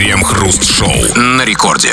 Крем-хруст-шоу на рекорде.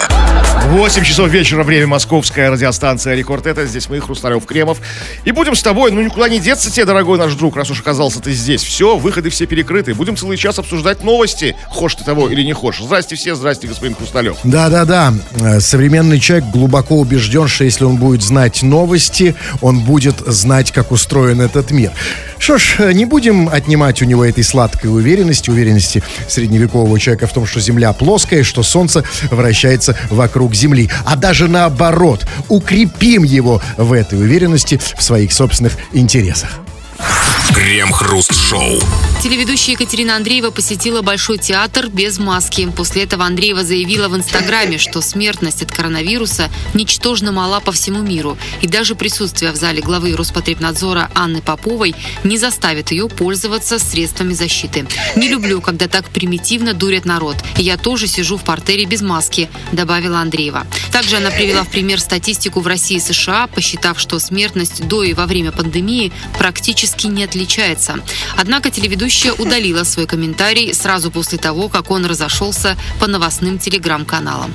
8 часов вечера, время московская радиостанция Рекорд. Это здесь мы, Хрусталев Кремов. И будем с тобой, ну никуда не деться тебе, дорогой наш друг, раз уж оказался ты здесь. Все, выходы все перекрыты. Будем целый час обсуждать новости. Хошь ты того или не хошь. Здрасте все, здрасте, господин Хрусталев. Да-да-да. Э, Современный человек глубоко убежден, что если он будет знать новости, он будет знать, как устроен этот мир. Что ж, э, не будем отнимать у него этой сладкой уверенности, уверенности средневекового человека в том, что Земля плоская, что Солнце вращается вокруг Земли. А даже наоборот, укрепим его в этой уверенности в своих собственных интересах. Крем-хруст-шоу. Телеведущая Екатерина Андреева посетила Большой театр без маски. После этого Андреева заявила в Инстаграме, что смертность от коронавируса ничтожно мала по всему миру. И даже присутствие в зале главы Роспотребнадзора Анны Поповой не заставит ее пользоваться средствами защиты. «Не люблю, когда так примитивно дурят народ. И я тоже сижу в портере без маски», добавила Андреева. Также она привела в пример статистику в России и США, посчитав, что смертность до и во время пандемии практически не отличается. Однако телеведущая удалила свой комментарий сразу после того, как он разошелся по новостным телеграм-каналам.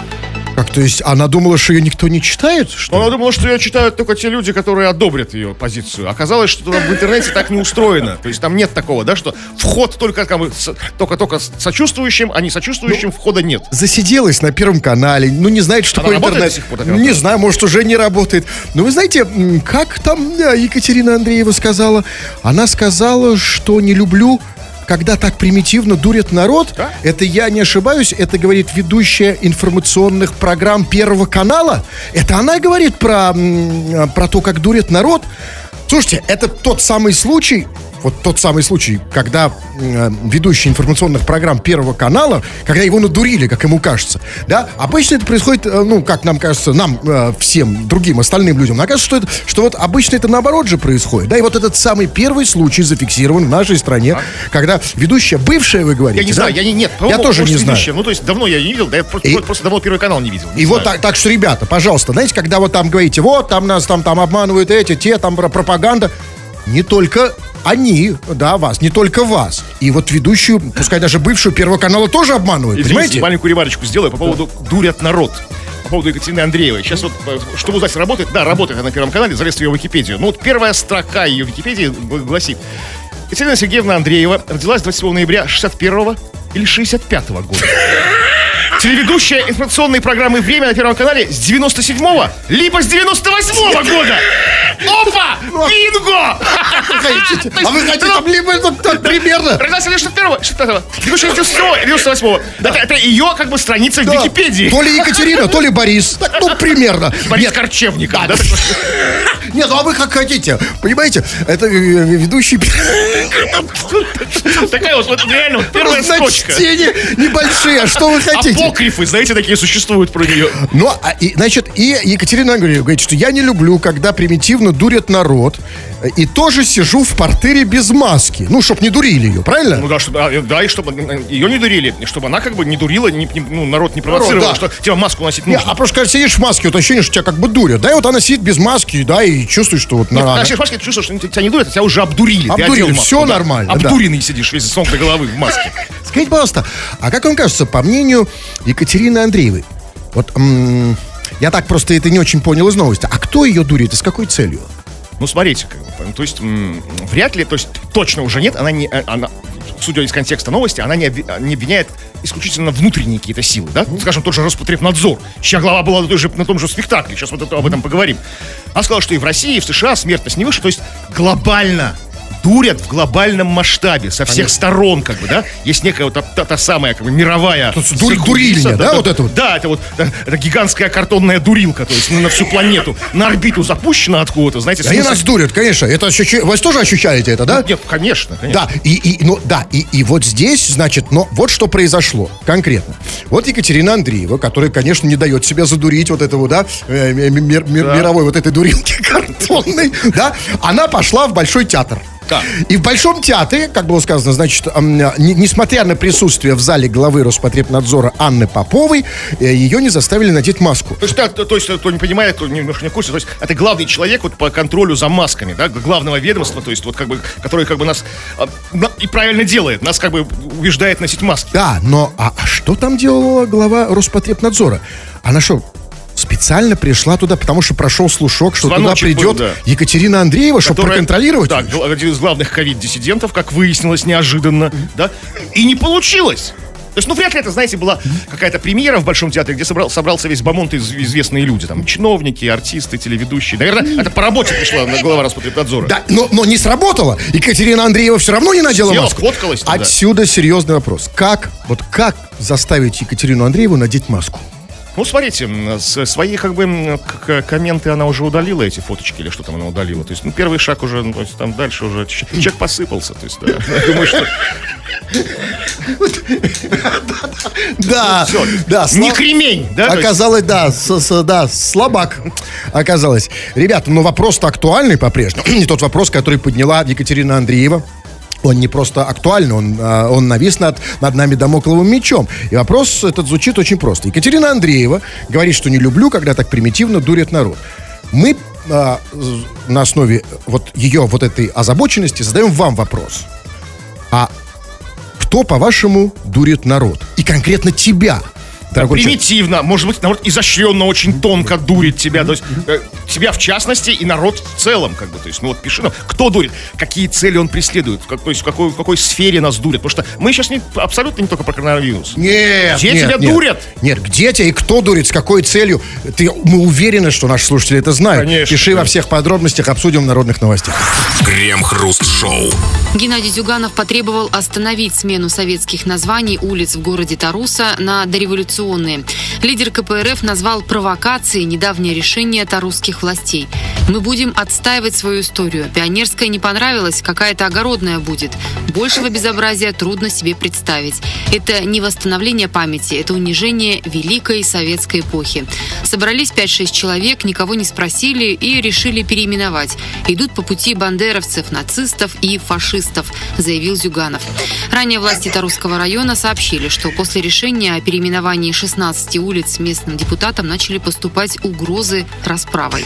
Как, то есть, она думала, что ее никто не читает? Что? Она думала, что ее читают только те люди, которые одобрят ее позицию. Оказалось, что в интернете так не устроено. То есть там нет такого, да, что вход только как бы, с- только только сочувствующим, а не сочувствующим входа нет. засиделась на Первом канале, ну не знает, что Она такое работает интернет. до сих пор Первом не знаю, может уже не работает. Но вы знаете, как там да, Екатерина Андреева сказала? Она сказала, что не люблю когда так примитивно дурят народ, Да? это я не ошибаюсь, это говорит ведущая информационных программ Первого канала. Это она говорит про, про то, как дурят народ. Слушайте, это тот самый случай, вот тот самый случай, когда э, ведущий информационных программ Первого канала, когда его надурили, как ему кажется, да, обычно это происходит, э, ну, как нам кажется, нам, э, всем другим, остальным людям, нам кажется, что, это, что вот обычно это наоборот же происходит, да, и вот этот самый первый случай зафиксирован в нашей стране, когда ведущая, бывшая, вы говорите, Я не да? знаю, я не, нет. Я тоже не знаю. Ну, то есть давно я не видел, да я просто, И- просто давно Первый канал не видел. не И вот знаю. так, так что, ребята, пожалуйста, знаете, когда вот там говорите, вот, там нас там, там обманывают эти, те, там про- пропаганда, не только они, да, вас, не только вас. И вот ведущую, пускай даже бывшую Первого канала тоже обманывают, Извините, понимаете? маленькую ремарочку сделаю по поводу «Дурят народ». По поводу Екатерины Андреевой. Сейчас вот, э, чтобы узнать, работает, да, работает она на Первом канале, залез в ее Википедию. Ну вот первая строка ее Википедии гласит. Екатерина Сергеевна Андреева родилась 27 ноября 61 или 65 года. Телеведущая информационной программы «Время» на Первом канале с 97-го, либо с 98-го года. Опа! Бинго! А вы хотите там либо ну, примерно? Родилась она 61-го, 65-го, ведущая 97-го, 98-го. Это, ее как бы страница в. Википедии. То ли Екатерина, то ли Борис. Ну, примерно. Борис такой. нет, ну а вы как хотите. Понимаете, это э, ведущий... Такая вот, реально первая строчка. Небольшие, а что вы хотите? Апокрифы, знаете, такие существуют про нее. Ну, а, и, значит, и Екатерина Андреевна говорит, что я не люблю, когда примитивно дурят народ, и тоже сижу в портере без маски. Ну, чтоб не дурили ее, правильно? Ну да, чтобы, а, да, и чтобы ее не дурили, чтобы она как бы не дурила, не- не- ну, народ не провоцировал, да. что тебе маску носить Не, нужно. а просто когда сидишь в маске, вот ощущение, что тебя как бы дурят. Да, и вот она сидит без маски, да, и чувствует, что вот Нет, на- когда сидишь в маске, ты чувствуешь, что тебя не дурят, а тебя уже обдурили. Обдурили, маску, всё да. нормально, да. Обдуренный сидишь весь с ног до головы в маске. Скажите, пожалуйста, а как вам кажется, по мнению Екатерины Андреевой, вот м, я так просто это не очень понял из новости, а кто ее дурит? И с какой целью? Ну, смотрите, как бы, то есть, м, вряд ли, то есть, точно уже нет, она не, э, она, судя из контекста новости, она не, обви- не обвиняет исключительно внутренние какие-то силы, да? Скажем, тот же Роспотребнадзор, чья глава была на, той же, на том же спектакле, сейчас вот это- об этом поговорим. Она сказала, что и в России, и в США смертность не выше, то есть, глобально дурят в глобальном масштабе, со всех сторон, как бы, да? Есть некая вот та, та- та самая, как бы, мировая... Циркулиса, дурильня, да, вот это вот? Да, это вот это гигантская картонная дурилка, то есть ну, на всю планету, на орбиту запущена откуда-то, знаете, Они нас дурят, конечно. Это ощущение, вы тоже ощущаете это, да? Нет, конечно, конечно. Да, и, и, ну, да, и, и вот здесь, значит, но вот что произошло конкретно. Вот Екатерина Андреева, которая, конечно, не дает себя задурить вот этого, да, э, ми- мир- мир- мировой вот этой дурилки картонной, да, она пошла в Большой театр. Да. И в Большом театре, как было сказано, значит, несмотря на присутствие в зале главы Роспотребнадзора Анны Поповой, э, ее не заставили надеть маску. То есть, да, то, то есть, кто не понимает, кто немножко не в курсе, то есть, это главный человек вот по контролю за масками, да, главного ведомства, то есть, вот как бы, который как бы нас а, и правильно делает, нас как бы убеждает носить маски. Да, но а, а что там делала глава Роспотребнадзора? Она что, специально пришла туда, потому что прошел слушок, что Звоночек туда придет был, да. Екатерина Андреева, чтобы Которая- проконтролировать? Да, один из главных ковид-диссидентов, как выяснилось неожиданно, да, и не получилось. То есть, ну, вряд ли это, знаете, была какая-то премьера в Большом театре, где собрал, собрался весь бомонд из известные люди, там, чиновники, артисты, телеведущие. Наверное, это по работе пришла на глава Роспотребнадзора. Да, но, но не сработало. Екатерина Андреева все равно не надела Села, маску. фоткалась. Отсюда серьезный вопрос. Как, вот как заставить Екатерину Андрееву надеть маску? Ну, смотрите, свои, как бы, комменты она уже удалила, эти фоточки, или что там она удалила. То есть, ну, первый шаг уже, ну, то есть, там дальше уже человек посыпался. То есть, да, я думаю, что Да, да. не кремень, да? Оказалось, да, да, слабак. Оказалось. Ребята, но вопрос-то актуальный по-прежнему. Не тот вопрос, который подняла Екатерина Андреева. Он не просто актуальный, он, а, он навис над, над нами домокловым мечом. И вопрос этот звучит очень просто. Екатерина Андреева говорит, что не люблю, когда так примитивно дурят народ. Мы а, на основе вот ее вот этой озабоченности задаем вам вопрос. А кто, по-вашему, дурит народ? И конкретно тебя, дорогой человек. примитивно, может быть, народ изощренно, очень тонко дурит тебя, то есть э, тебя в частности и народ в целом, как бы, то есть, ну вот пиши нам, кто дурит, какие цели он преследует, как, то есть в какой, в какой сфере нас дурит, потому что мы сейчас не, абсолютно не только про коронавирус. Нет, Где нет, тебя нет. дурят? Нет, где тебя и кто дурит, с какой целью? Ты, мы уверены, что наши слушатели это знают. Конечно, Пиши во конечно. всех подробностях, обсудим в народных новостях. Крем-хруст-шоу. Геннадий Зюганов потребовал остановить смену советских названий улиц в городе Таруса на дореволюционные. Лидер КПРФ назвал провокацией недавнее решение тарусских властей. «Мы будем отстаивать свою историю. Пионерская не понравилась, какая-то огородная будет. Большего безобразия трудно себе представить. Это не восстановление памяти, это унижение великой советской эпохи. Собрались 5-6 человек, никого не спросили и решили переименовать. Идут по пути бандеровцев, нацистов и фашистов, заявил Зюганов. Ранее власти Тарусского района сообщили, что после решения о переименовании 16 улиц местным депутатам начали поступать угрозы расправой.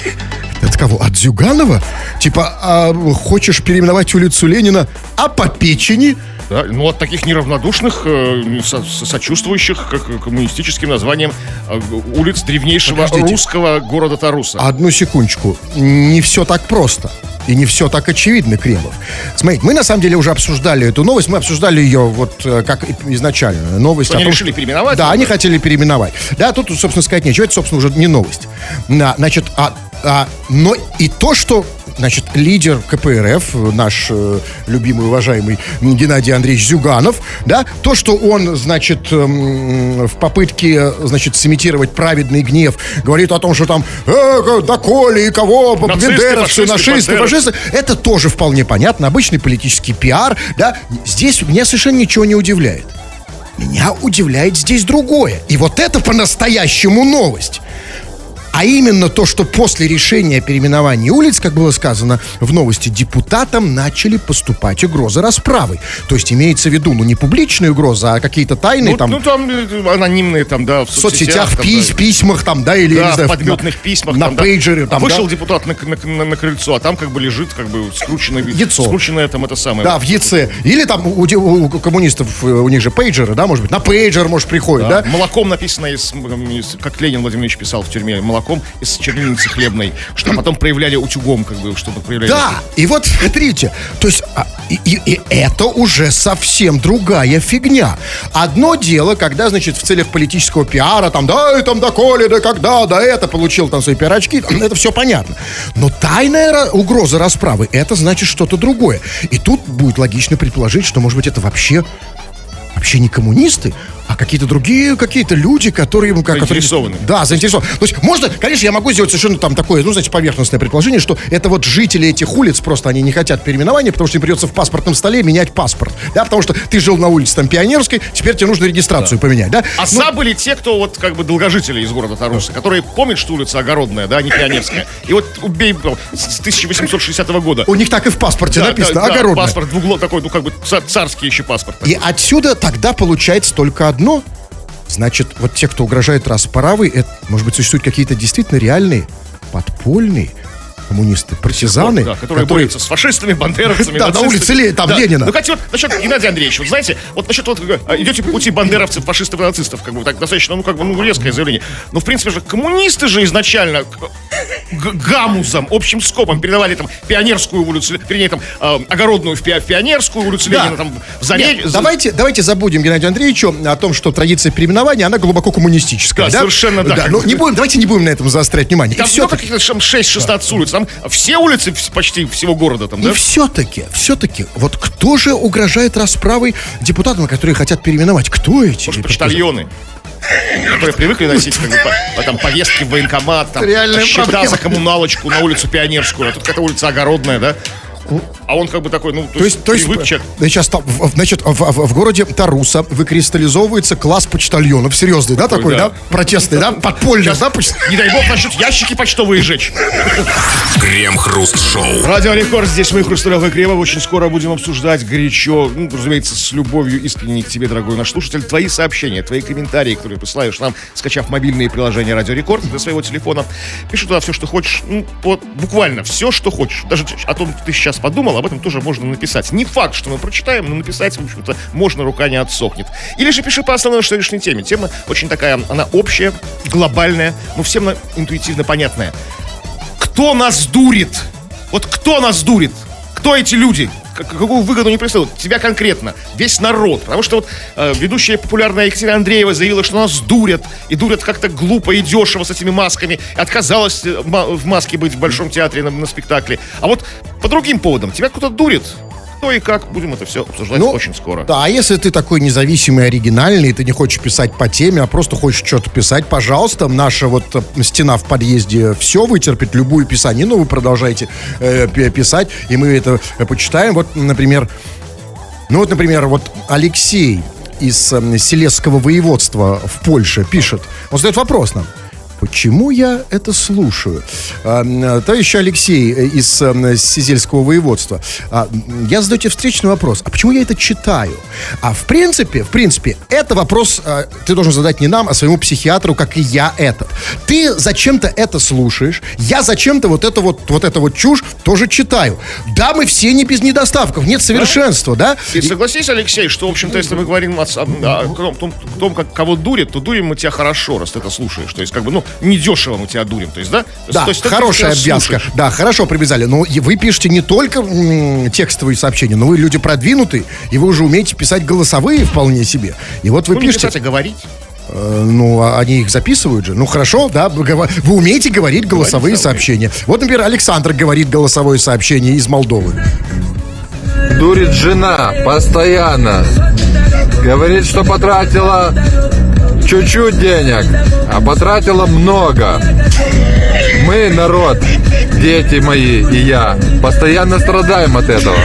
От кого? От Зюганова? Типа, а, хочешь переименовать улицу Ленина, а по печени? Да? Ну, от таких неравнодушных, э, со- со- сочувствующих к коммунистическим названиям э, улиц древнейшего Подождите. русского города Таруса. Одну секундочку. Не все так просто. И не все так очевидно, Кремов. Смотрите, мы на самом деле уже обсуждали эту новость. Мы обсуждали ее вот э, как изначально. Новость Они о том, решили что- переименовать Да, ее, они хотели переименовать. Да, тут, собственно, сказать нечего. Это, собственно, уже не новость. Значит, а, а, но и то, что Значит, лидер КПРФ, наш э, любимый, уважаемый Геннадий Андреевич Зюганов, да, то, что он, значит, эм, в попытке, значит, сымитировать праведный гнев, говорит о том, что там, э, доколе и кого, бендеровцы, нашисты, фашисты, это тоже вполне понятно, обычный политический пиар, да, здесь меня совершенно ничего не удивляет. Меня удивляет здесь другое. И вот это по-настоящему новость. А именно то, что после решения о переименовании улиц, как было сказано в новости, депутатам начали поступать угрозы расправы. То есть имеется в виду, ну, не публичные угрозы, а какие-то тайные ну, там ну, там э, анонимные, там, да, в в соцсетях, в там, пись- да. письмах там, да, или, Да, знаю, в подметных письмах. на там, да. пейджере там, Вышел да. депутат на, на- на- на крыльцо, а там как бы лежит как бы скрученное, Яйцо. скрученное там это самое. Да, в ЕЦ. Или там у, у- коммунистов, э, у них же пейджеры, да, может быть, на пейджер, может, приходит, да? Молоком написано, из- как Ленин Владимирович писал в тюрьме, молоком из чернильницы хлебной, что потом проявляли утюгом, как бы, чтобы проявляли. Да, и вот смотрите, то есть а, и, и- и это уже совсем другая фигня. Одно дело, когда, значит, в целях политического пиара, там, да, и там, да, коли, да, когда, да, это, получил там свои пирожки, там, это все понятно. Но тайная угроза расправы, это значит что-то другое. И тут будет логично предположить, что, может быть, это вообще вообще не коммунисты, а какие-то другие какие-то люди, которые... Как, которые- Заинтересованы. да, заинтересованы. То есть можно, конечно, я могу сделать совершенно там такое, ну, знаете, поверхностное предположение, что это вот жители этих улиц, просто они не хотят переименования, потому что им придется в паспортном столе менять паспорт, да, потому что ты жил на улице там Пионерской, теперь тебе нужно регистрацию поменять, да? А Ну, были те, кто вот как бы долгожители из города Тарусы, которые помнят, что улица Огородная, да, а не Пионерская. И вот убей ну, с 1860 года. у них так и в паспорте Да, написано, да, да, огородная. паспорт двуглов такой, ну как бы ца- царский еще паспорт. И отсюда тогда получается только одно. Значит, вот те, кто угрожает расправой, это, может быть, существуют какие-то действительно реальные, подпольные коммунисты, партизаны, Да, которые, борются с фашистами, бандеровцами. Да, на улице Ле- там. Ленина. Ну, хотя вот насчет Геннадия Андреевича, вот знаете, вот насчет вот э, идете по пути бандеровцев, фашистов и нацистов, как бы так достаточно, ну, как бы, ну, резкое заявление. Но, в принципе же, коммунисты же изначально г- гамузом, общим скопом передавали там Пионерскую улицу, вернее, там, э, Огородную в, Пи- в Пионерскую улицу Да. Ленина, там, в давайте, давайте забудем Геннадию Андреевичу о том, что традиция переименования, она глубоко коммунистическая. Да, совершенно да. да. Ну, не будем, давайте не будем на этом заострять внимание. Там и все-таки, каких-то там 6-16 улиц, там все улицы почти всего города там, и да? все-таки, все-таки, вот кто же угрожает расправой депутатам, которые хотят переименовать? Кто эти? Может, почтальоны, которые привыкли носить как бы, по- там, повестки в военкомат, там, Реальная счета проблема. за коммуналочку на улицу Пионерскую, а тут какая-то улица Огородная, да? А он как бы такой, ну, то, То есть, то есть, привык сейчас, там, значит, в, в- в городе Таруса выкристаллизовывается класс почтальонов, серьезный, да, такой, да. да, протестный, да, подпольный, да, поч- Не дай бог начнут ящики почтовые жечь. Крем-хруст-шоу. Радио Рекорд, здесь мы, Хрусталев и Кремов. Очень скоро будем обсуждать горячо, ну, разумеется, с любовью искренней к тебе, дорогой наш слушатель, твои сообщения, твои комментарии, которые присылаешь нам, скачав мобильные приложения Радио Рекорд для своего телефона. Пиши туда все, что хочешь, ну, вот, буквально все, что хочешь. Даже о том, что ты сейчас подумал, об этом тоже можно написать. Не факт, что мы прочитаем, но написать, в общем-то, можно, рука не отсохнет. Или же пиши по основной сегодняшней теме. Тема очень такая, она общая, глобальная, но всем интуитивно понятная. Кто нас дурит? Вот кто нас дурит? Кто эти люди? Какую выгоду не преследуют? Тебя конкретно. Весь народ. Потому что вот э, ведущая популярная Екатерина Андреева заявила, что нас дурят. И дурят как-то глупо и дешево с этими масками. И отказалась э, в маске быть в Большом театре на, на спектакле. А вот по другим поводам. Тебя кто-то дурит. Кто и как? Будем это все обсуждать Ну, очень скоро. Да, а если ты такой независимый, оригинальный, ты не хочешь писать по теме, а просто хочешь что-то писать, пожалуйста, наша вот э, стена в подъезде все вытерпит, любую писанину вы продолжаете э, пи- писать, и мы это э, почитаем. Вот, например, ну вот, например, вот Алексей из э, Селесского воеводства в Польше пишет, он задает вопрос нам. Почему я это слушаю? А, Товарищ Алексей э, из э, Сизельского воеводства, а, я задаю тебе встречный вопрос. А почему я это читаю? А в принципе, в принципе, это вопрос а, ты должен задать не нам, а своему психиатру, как и я этот. Ты зачем-то это слушаешь, я зачем-то вот это вот, вот это вот чушь тоже читаю. Да, мы все не без недостатков, нет совершенства, да? И согласись, Алексей, что, в общем-то, если мы говорим о, о- о том, том- том, как кого дурит, то дурим мы тебя хорошо, раз ты это слушаешь. То есть, как бы, ну, недешево мы тебя дурим. То есть, да? Да, то есть хорошая обвязка. слушаешь. Да, хорошо привязали. Но вы пишете не только м, текстовые сообщения, но вы люди продвинутые, и вы уже умеете писать голосовые вполне себе. И вот вы Ну, не пишете, писать, а говорить. э, ну, а они их записывают же. Ну, хорошо, да, вы, умеете говорить голосовые Говорить, да, сообщения. Вот, например, Александр говорит голосовое сообщение из Молдовы. Дурит жена постоянно. Говорит, что потратила чуть-чуть денег, а потратила много. Мы, народ, дети мои и я, постоянно страдаем от этого.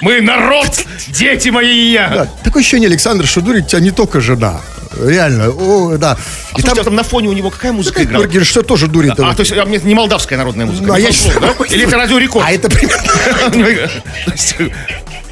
Мы народ, дети мои и я. Да, такое ощущение, Александр, что дурит тебя не только жена. Реально, о, да. А слушайте, а там на фоне у него какая музыка играла? Говорит, что тоже дурит. А, то есть а, мне не молдавская народная музыка, Ну, а я считаю- да? Или это радиорекорд? А это примерно... Есть,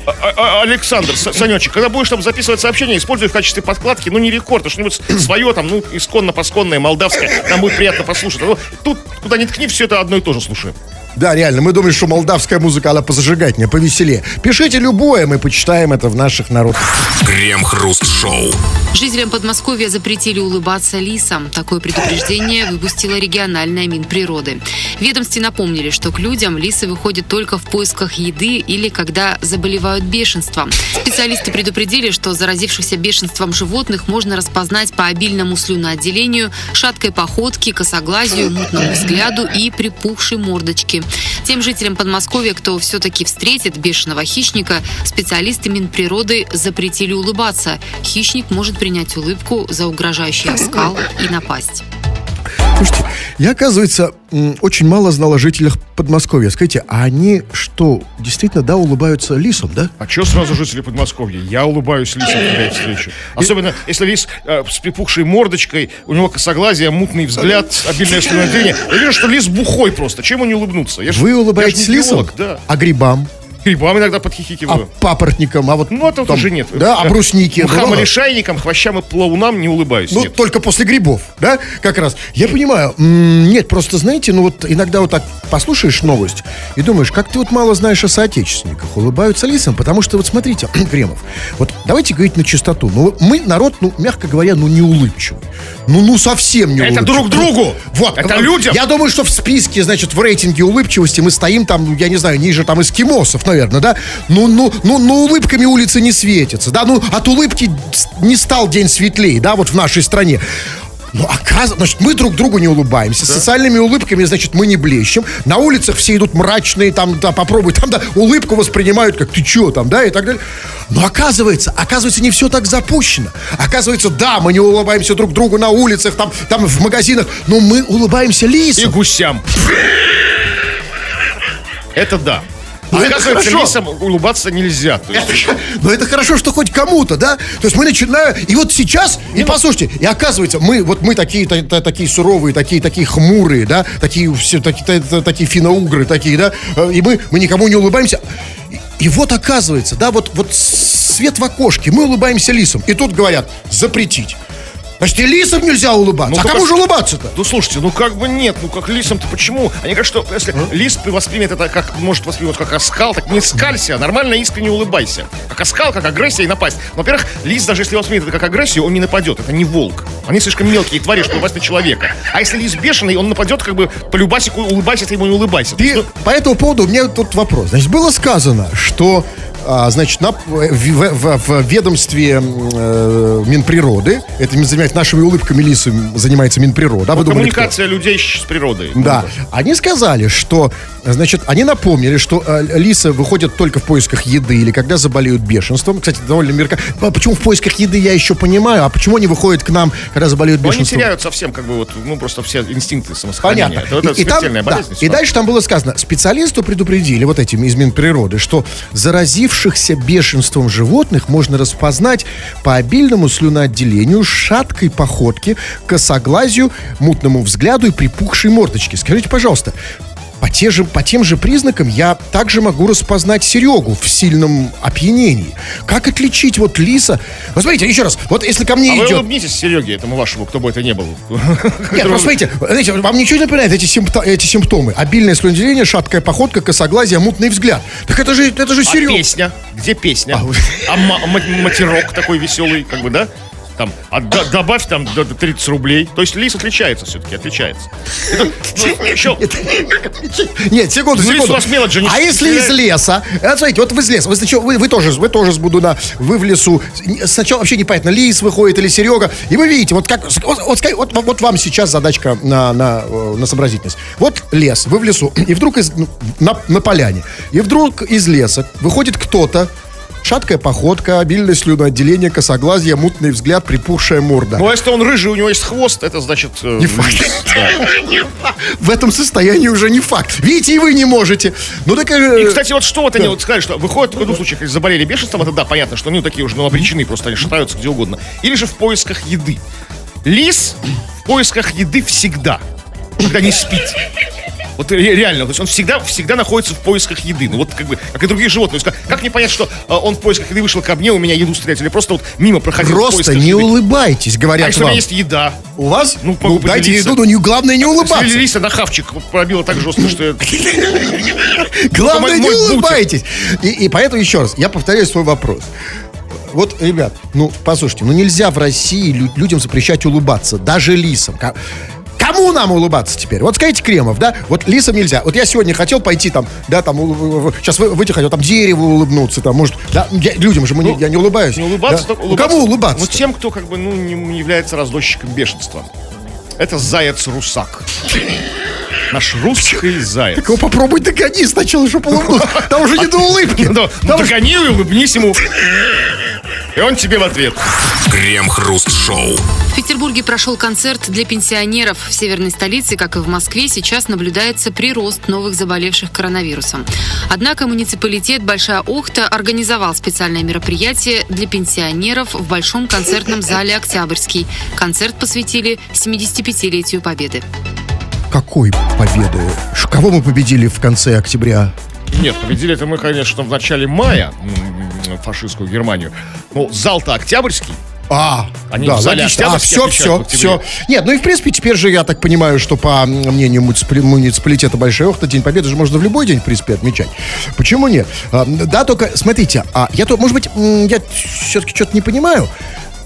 а- а- Александр, Санечек, когда будешь там записывать сообщение, используй в качестве подкладки, ну, не рекорд, а что-нибудь свое там, ну, исконно-посконное, молдавское, нам будет приятно послушать. А то Тут, куда ни ткни, все это одно и то же слушаем. Да, реально, мы думаем, что молдавская музыка, она позажигательнее, повеселее. Пишите любое, мы почитаем это в наших народах. Крем-хруст-шоу. Жителям Подмосковья запретили улыбаться лисам. Такое предупреждение выпустила региональная Минприроды. В ведомстве напомнили, что к людям лисы выходят только в поисках еды или когда заболевают бешенством. Специалисты предупредили, что заразившихся бешенством животных можно распознать по обильному слюноотделению, шаткой походке, косоглазию, мутному взгляду и припухшей мордочке. Тем жителям Подмосковья, кто все-таки встретит бешеного хищника, специалисты Минприроды запретили улыбаться. Хищник может принять улыбку за угрожающий оскал и напасть. Слушайте, я, оказывается, очень мало знал о жителях Подмосковья. Скажите, а они что, действительно, да, улыбаются лисам, да? А что сразу жители Подмосковья? Я улыбаюсь лисам, когда их встречу. Особенно, если лис э, с припухшей мордочкой, у него косоглазие, мутный взгляд, обильное слюноотделение. Я вижу, что лис бухой просто. Чем ему не улыбнуться? Я ж- Вы я ж улыбаетесь не лисам? Да. А грибам? Грибам иногда А подхихикиваю. папоротникам? А вот Ну, а тут там, уже нет. Да, а бруснике? Мхам или шайникам, хвощам и плаунам не улыбаюсь. Ну, нет. только после грибов, да, как раз. Я понимаю. Нет, просто, знаете, ну вот иногда вот так послушаешь новость и думаешь, как ты вот мало знаешь о соотечественниках. Улыбаются лисам, потому что вот смотрите, Кремов, вот давайте говорить на чистоту. Ну, мы народ, ну, мягко говоря, ну, не улыбчивый. Ну, ну, совсем не Это улыбчивый. друг другу. Вот. Это э, людям. Я думаю, что в списке, значит, в рейтинге улыбчивости мы стоим там, я не знаю, ниже там эскимосов, наверное, да? Ну, ну, ну, ну, улыбками улицы не светятся, да? Ну, от улыбки не стал день светлее, да, вот в нашей стране. Ну, оказывается, значит, мы друг другу не улыбаемся. С социальными улыбками, значит, мы не блещем. На улицах все идут мрачные, там, да, попробуй, там, да, улыбку воспринимают, как ты чё там, да, и так далее. Но оказывается, оказывается, не все так запущено. Оказывается, да, мы не улыбаемся друг другу на улицах, там, там в магазинах, но мы улыбаемся И лисам. гусям. Это да. Ну, это Оказывается, хорошо. лисам улыбаться нельзя. Но это хорошо, что хоть кому-то, да? То есть мы начинаем... И вот сейчас, и послушайте, и оказывается, мы, вот мы такие, та- та- такие суровые, такие, такие хмурые, да? Такие все, такие, та- та- такие финоугры такие, да? Э, И мы, мы никому не улыбаемся. И, и вот оказывается, да, вот, вот свет в окошке, мы улыбаемся лисам. И тут говорят, запретить. Значит, и лисам нельзя улыбаться. Ну, а кому же улыбаться-то? Ну слушайте, ну как бы нет, ну как лисам-то почему? Они говорят, что если лис воспримет это как, может воспринимать как оскал, так не скалься, а нормально искренне улыбайся. Как оскал, как агрессия и напасть. Во-первых, лис, даже если воспримет это как агрессию, он не нападет, это не волк. Они слишком мелкие твари, чтобы напасть на человека. А если лис бешеный, он нападет как бы по любасику, улыбайся ты ему не улыбайся. То есть, ну, по этому поводу у меня тут вопрос. Значит, было сказано, что а, значит, на, в, в- в- ведомстве э, Минприроды, это занимается нашими улыбками лисами, занимается Минприрода. А вы думали, кто? коммуникация людей с природой. Да, они сказали, что, значит, они напомнили, что э, лисы выходят только в поисках еды или когда заболеют бешенством. Кстати, довольно мерка. Почему в поисках еды я еще понимаю, а почему они выходят к нам, когда заболеют Но они бешенством? теряют совсем, как бы, вот, ну, просто все инстинкты самосохранения. Понятно. Это, это И- и там- смертельная да. болезнь. И дальше там было сказано, специалисту предупредили, вот этим из Минприроды, что заразившихся бешенством животных можно распознать по обильному слюноотделению, шаткой походке, косоглазию, мутному взгляду и припухшей мордочке. Скажите, пожалуйста, по, те же, по тем же признакам я также могу распознать Серегу в сильном опьянении. Как отличить вот лиса? Вот смотрите, еще раз, вот если ко мне А вы идет... улыбнитесь Сереге, этому вашему, кто бы это ни был. Нет, ну смотрите, знаете, вам ничего не напоминает эти, симпто- эти симптомы? Обильное слюноотделение, шаткая походка, косоглазие, мутный взгляд. Так это же, это же А серьезно. песня? Где песня? А вы- А ма- ма- матерок такой веселый, как бы, да? Там, а д- добавь там до- до 30 рублей. То есть лис отличается все-таки, отличается. Это, ну, еще, Нет, секунду, Ну, лис секунду. у вас мелочь же не а если из леса? Вот смотрите, вот вы из леса. Вы, сначала- вы, вы тоже, вы тоже буду на, вы в лесу. Сначала вообще непонятно, лис выходит или Серега. И вы видите, вот как, вот, вот, вот, вот вам сейчас задачка на, на, э, на сообразительность. Вот лес, вы в лесу, и вдруг из, ну, на, на поляне, и вдруг из леса выходит кто-то, Шаткая походка, обильное слюноотделение, косоглазие, мутный взгляд, припухшая морда. ну а если он рыжий, у него есть хвост, это значит... э, Не факт. да. В этом состоянии уже не факт. Видите, и вы не можете. Ну так... э, И, кстати, вот что вот они вот сказали, что выходят в каком случае, если заболели бешенством, это да, понятно, что они такие уже ну, обречены, просто они шатаются где угодно. Или же в поисках еды. Лис в поисках еды всегда, когда не спит. Вот ре- реально, то есть он всегда, всегда находится в поисках еды. Ну вот как бы, как и другие животные. Есть как, как мне понять, что э, он в поисках еды вышел ко мне, у меня еду стрелять, или просто вот мимо проходил Просто не еды? улыбайтесь, А говорят если у вам. меня есть еда? У вас? Ну, Ну, дайте еду, но не, главное не улыбаться. Если Лиса на хавчик пробила так жестко, что я... Главное мой- не улыбайтесь. И, поэтому еще раз, я повторяю свой вопрос. Вот, ребят, ну, послушайте, ну нельзя в России лю- людям запрещать улыбаться, даже лисам. Кому нам улыбаться теперь? Вот скажите, Кремов, да? Вот лисам нельзя. Вот я сегодня хотел пойти там, да, там, сейчас выйти хотел, там, дереву улыбнуться, там, может, да, я- людям же мы не- я не улыбаюсь. Не улыбаться, Да. только Ну, улыбаться. кому улыбаться? Ну, тем, кто как бы, ну, не является разносчиком бешенства. Это заяц-русак. Наш русский заяц. Так его попробуй догони сначала, чтобы улыбнуться. Там уже не до улыбки. Ну, ну, догони и улыбнись ему. И он тебе в ответ. Крем-хруст-шоу. В Петербурге прошел концерт для пенсионеров. В северной столице, как и в Москве, сейчас наблюдается прирост новых заболевших коронавирусом. Однако муниципалитет Большая Охта организовал специальное мероприятие для пенсионеров в Большом концертном зале «Октябрьский». Концерт посвятили 75-летию Победы. Какой победы? Кого мы победили в конце октября? Нет, победили это мы, конечно, в начале мая фашистскую Германию. Но зал-то Октябрьский. А, Они да, логично. А, все, все, все. Нет, ну и в принципе теперь же я так понимаю, что по мнению муниципали- муниципалитета Большая Охта День Победы же можно в любой день, в принципе, отмечать. Почему нет? А, да, только смотрите, а я то, может быть, я все-таки что-то не понимаю.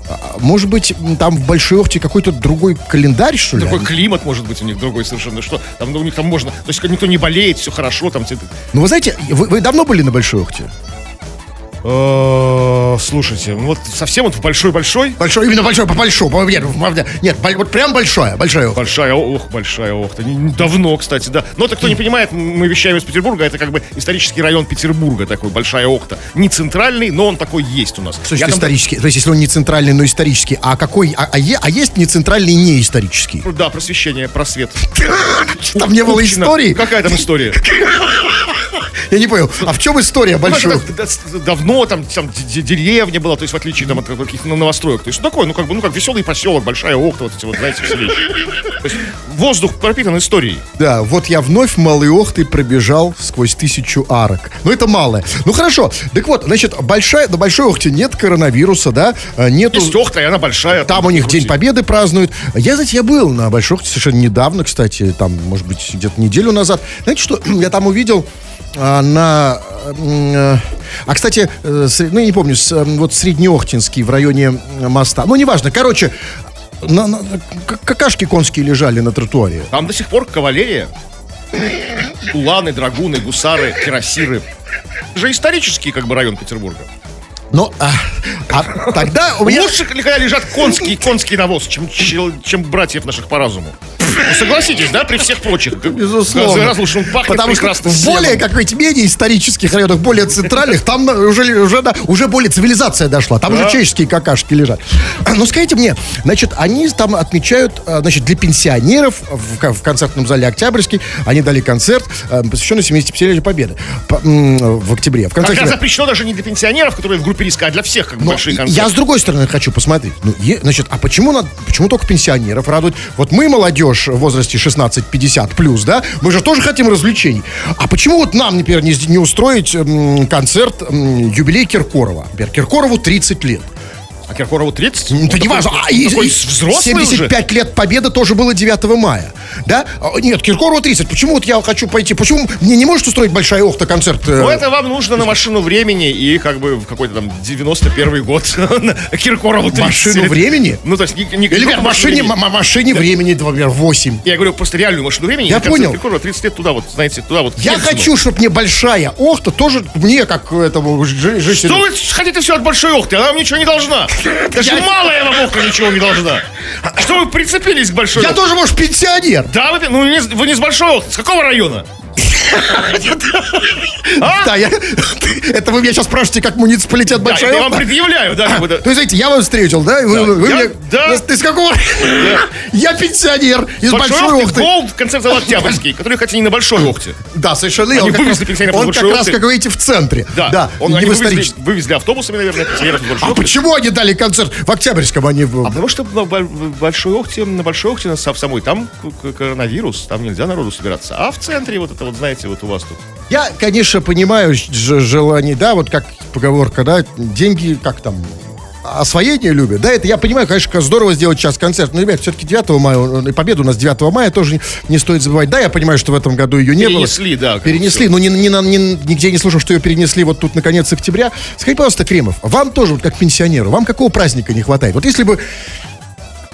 А, Может быть, там в Большой Охте какой-то другой календарь, что ли? Такой климат, может быть, у них другой совершенно. Что там ну, у них там можно. То есть никто не болеет, все хорошо, там Ну, вы знаете, вы, вы давно были на Большой Охте? Э, Слушайте, ну вот совсем вот большой-большой. Большой, именно большой, по большому. Нет, нет, вот прям большая, большая. Большая, ох, большая не Давно, кстати, да. Но это кто не понимает, мы вещаем из Петербурга, это как бы исторический район Петербурга, такой большая охта. Не центральный, но он такой есть у нас. Слушайте, там- исторический. То есть, если он не центральный, но исторический, а какой, а, а а есть не центральный, не исторический? Да, просвещение, просвет. Там не было истории? Какая там история? Я не понял. А в чем история Ну, большой? Давно там, там деревня была, то есть в отличие там, от каких-то новостроек. То есть ну, такой, ну как бы, ну как веселый поселок, большая охта, вот эти вот, знаете, все вещи. То есть воздух пропитан историей. Да, вот я вновь малый охты пробежал сквозь тысячу арок. Ну, это малое. Ну, хорошо. Так вот, значит, большая, на Большой Охте нет коронавируса, да? а, Нету... Есть охта, и она большая. Там у них. День Победы празднуют. Я, знаете, я был на Большой Охте совершенно недавно, кстати, там, может быть, где-то неделю назад. Знаете, что я там увидел а, на... э, А, кстати, э, ну, я не помню, с, э, вот Среднеохтинский в районе э, моста. Ну, неважно. Короче, на- на- какашки конские лежали на тротуаре. Там до сих пор кавалерия. Уланы, драгуны, гусары, кирасиры. Это же исторический как бы район Петербурга. Но а, а тогда у меня... Лучше, когда лежат конский, конский навоз, чем, чем братьев наших по разуму. Согласитесь, да, при всех прочих. Безусловно. Раз уж он пахнет Потому что в более, как говорите, менее исторических районах, более центральных, там уже, уже, да, уже более цивилизация дошла. Там Да. уже человеческие какашки лежат. Ну, скажите мне, значит, они там отмечают, а, значит, для пенсионеров в, в концертном зале Октябрьский, они дали концерт, а, посвященный 75-летию Победы в октябре. В конце Когда октября. запрещено даже не для пенсионеров, которые в группе риска, а для всех, как Но большие концерты. я с другой стороны хочу посмотреть. Ну, е- значит, а почему, надо, почему только пенсионеров радуют? Вот мы, молодежь в возрасте 16-50 плюс, да, мы же тоже хотим развлечений. А почему вот нам, например, не, не устроить м, концерт м, юбилей Киркорова? Например, Киркорову 30 лет. А Киркорову 30? Ну, это Он не важно. такой- А, и- такой и взрослый уже. 75 лет победы тоже было 9 мая. Да? А, Нет, Киркорову 30. Почему вот я хочу пойти? Почему мне не может устроить Большая Охта концерт? э, Ну, это вам нужно на машину времени и как бы в какой-то там 91 год Киркорову 30. Машину времени? Ну, то есть не, Или как машине, машине времени, например, 8. Я говорю просто реальную машину времени. Я понял. Киркорова 30 лет туда вот, знаете, туда вот. Я хочу, чтобы мне большая охта тоже, мне, как этому. Что вы хотите все от большой охты? Она вам ничего не должна. Даже Я- малая охта ничего не должна. Что вы прицепились к большой Я тоже, может, пенсионер. Да, вы, ну, не вы не с большой охты. С какого района? А? Да, я... Это вы меня сейчас спрашиваете, как муниципалитет Да, большая я вам предъявляю, да. То есть, знаете, я вас встретил, да? Да. Ты с какого? Я пенсионер из Большой большой охты. Голд, концерт зала Октябрьский, который, хотя не на большой охте. Да, совершенно. Они Он как раз, как Большой говорите, в центре. Да, Он, не в вывезли, историческом. вывезли автобусами, наверное, пенсионеров большой А почему они дали концерт в Октябрьском, а не в... А потому что на Бо- в большой охте, на большой охте сам- самой, там коронавирус, там нельзя народу собираться. А в центре вот это вот, знаете, вот у вас тут. Я, конечно, понимаю желание, да, вот как поговорка, да, деньги, как там, освоение любят, да, это я понимаю, конечно, здорово сделать сейчас концерт, но, ребят, все-таки 9 мая, э, победа у нас 9 мая, тоже не, не стоит забывать, да, я понимаю, что в этом году ее не Перенесли, было. да, как бы Перенесли, но ни, ни ни- нигде не слышал, что ее перенесли вот тут на конец октября. Скажите, пожалуйста, Кремов, вам тоже, вот как пенсионеру, вам какого праздника не хватает? Вот если бы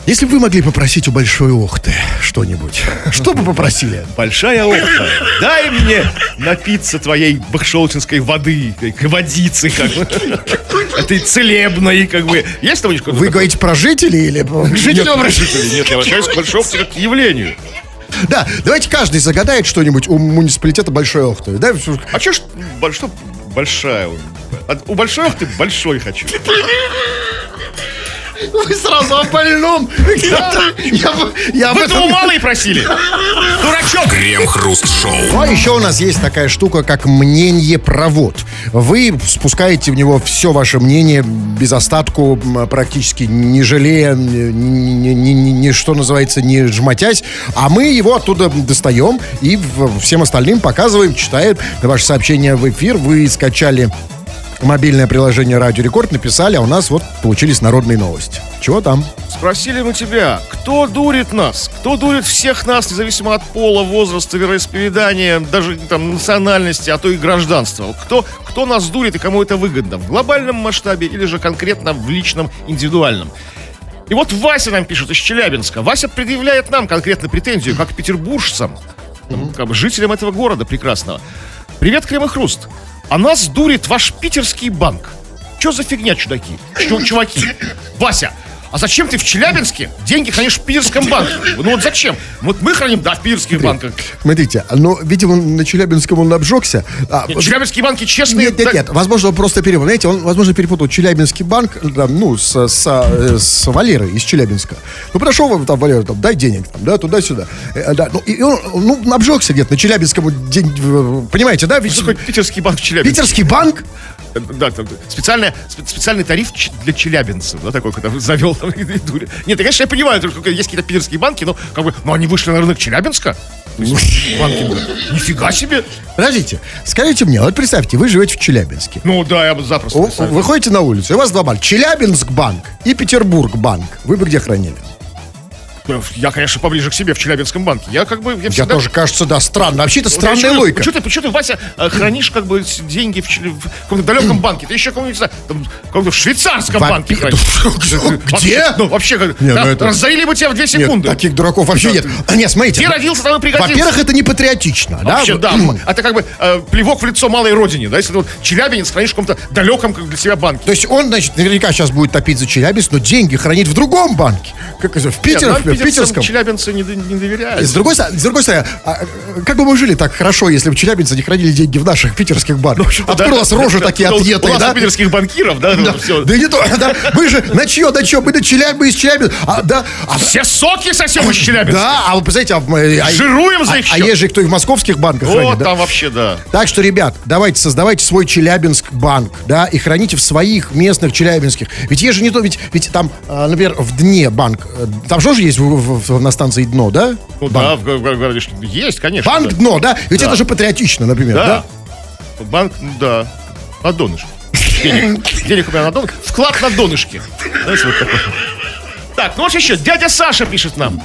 если бы вы могли попросить у Большой Охты что-нибудь, что бы попросили? Большая охта, дай мне напиться твоей бахшелчинской воды, как водицы, как бы. Этой целебной, как бы. Есть там Вы говорите про жителей или про- к Нет, жителей. Я обращаюсь к большой охте как к явлению. Да, давайте каждый загадает что-нибудь у муниципалитета Большой Охты. Да? А че ж, что большая? От- У большой ты большой хочу. Вы сразу о больном. Я Вы этом- того мало и просили. Дурачок. Крем-хруст-шоу. Ну, а еще у нас есть такая штука, как мнение-провод. Вы спускаете в него все ваше мнение без остатку, практически не жалея, ни, ни- ни- ни- ни- что называется, не жмотясь. А мы его оттуда достаем и всем остальным показываем, читаем ваши сообщения в эфир. Вы скачали мобильное приложение Радио Рекорд, написали, а у нас вот получились народные новости. Чего там? Спросили мы тебя, кто дурит нас? Кто дурит всех нас, независимо от пола, возраста, вероисповедания, даже там национальности, а то и гражданства? Кто, кто нас дурит и кому это выгодно? В глобальном масштабе или же конкретно в личном, индивидуальном? И вот Вася нам пишет из Челябинска. Вася предъявляет нам конкретно претензию, как петербуржцам, ну, как бы жителям этого города прекрасного. Привет, Крем и Хруст. А нас дурит ваш питерский банк. Что за фигня, чудаки? Чу- чуваки. Вася, а зачем ты в Челябинске деньги хранишь в питерском банке? Ну вот зачем? Вот мы храним, да, в питерских банках. Смотрите, но, видимо, на Челябинском он обжегся. А, Нет, Челябинские банки честные. Нет, нет, да- нет. Возможно, он просто перепутал. Знаете, он, возможно, перепутал Челябинский банк, там, ну, с, с, э, с Валерой из Челябинска. Ну, подошел вам там, Валера, там, дай денег, там, да, туда-сюда. Э, да, ну, и он, ну, обжегся где-то на Челябинском, день, э, понимаете, да? Ведь питерский банк в Челябинске? питерский банк, Да, там, специальная, спе- специальный тариф для челябинцев, да, такой, когда завел там, и дури. Нет, я, конечно, я понимаю, только есть какие-то питерские банки, но как бы, ну они вышли на рынок Челябинска. Есть, банки, да. нифига себе. подождите, скажите мне, вот представьте, вы живете в Челябинске. Ну да, я бы запросто Вы выходите на улицу, и у вас два банка. Челябинск банк и Петербург банк. Вы бы где хранили? Я, конечно, поближе к себе в Челябинском банке. Я как бы, я Я всегда... тоже, кажется, да, странно. Вообще, это Вот странная я чё- логика. Почему ты, почему ты, Вася, э, хранишь как бы деньги в, в каком-то далеком банке? Ты еще каком-нибудь, знаю, там, каком-то в швейцарском Во- банке хранишь. Где? Вообще, Ну, вообще, как- Не, да, ну это- разорили бы тебя в две Нет, секунды. таких дураков вообще нет. А, Нет, смотрите. Где родился, там и пригодился. Во-первых, это не патриотично, да? Вообще, да. м. Это как бы э, плевок в лицо малой родине, да? Если ты вот Челябинец хранишь в каком-то далеком как для себя банке. То есть он, значит, наверняка сейчас будет топить за Челябинск, но деньги хранит в другом банке. Как это, в Питере, Нет, в, питерском. челябинцы не, не доверяют. С другой, стороны- с другой стороны, а, э, как бы мы жили так хорошо, если бы челябинцы не хранили деньги в наших питерских банках? Откуда у вас рожи такие Ну, отъетые, да? питерских банкиров, да? Да, ну, да не то, да, мы же на чье, на чье, мы на Челябинск, мы из Челябинска, а, да, а, Все соки сосем из Челябинска. да, а вы представляете, а, а- Жируем за а, их а счет. есть же кто и в московских банках Вот хранит, да? там вообще, да. Так что, ребят, давайте создавайте свой Челябинск банк, да, и храните в своих местных челябинских. Ведь есть же не то, ведь, ведь там, а, например, в Дне банк, э, там же тоже есть в- в- в- на станции Дно, да? Ну да, в, в городе что- есть, конечно. Банк да. Дно, да? Ведь Да. это же патриотично, например, да? Да. Банк, ну да. На донышке. Денег, денег у меня на донышке. Вклад на донышке. Знаете, вот такой. Так, ну вот еще. Дядя Саша пишет нам.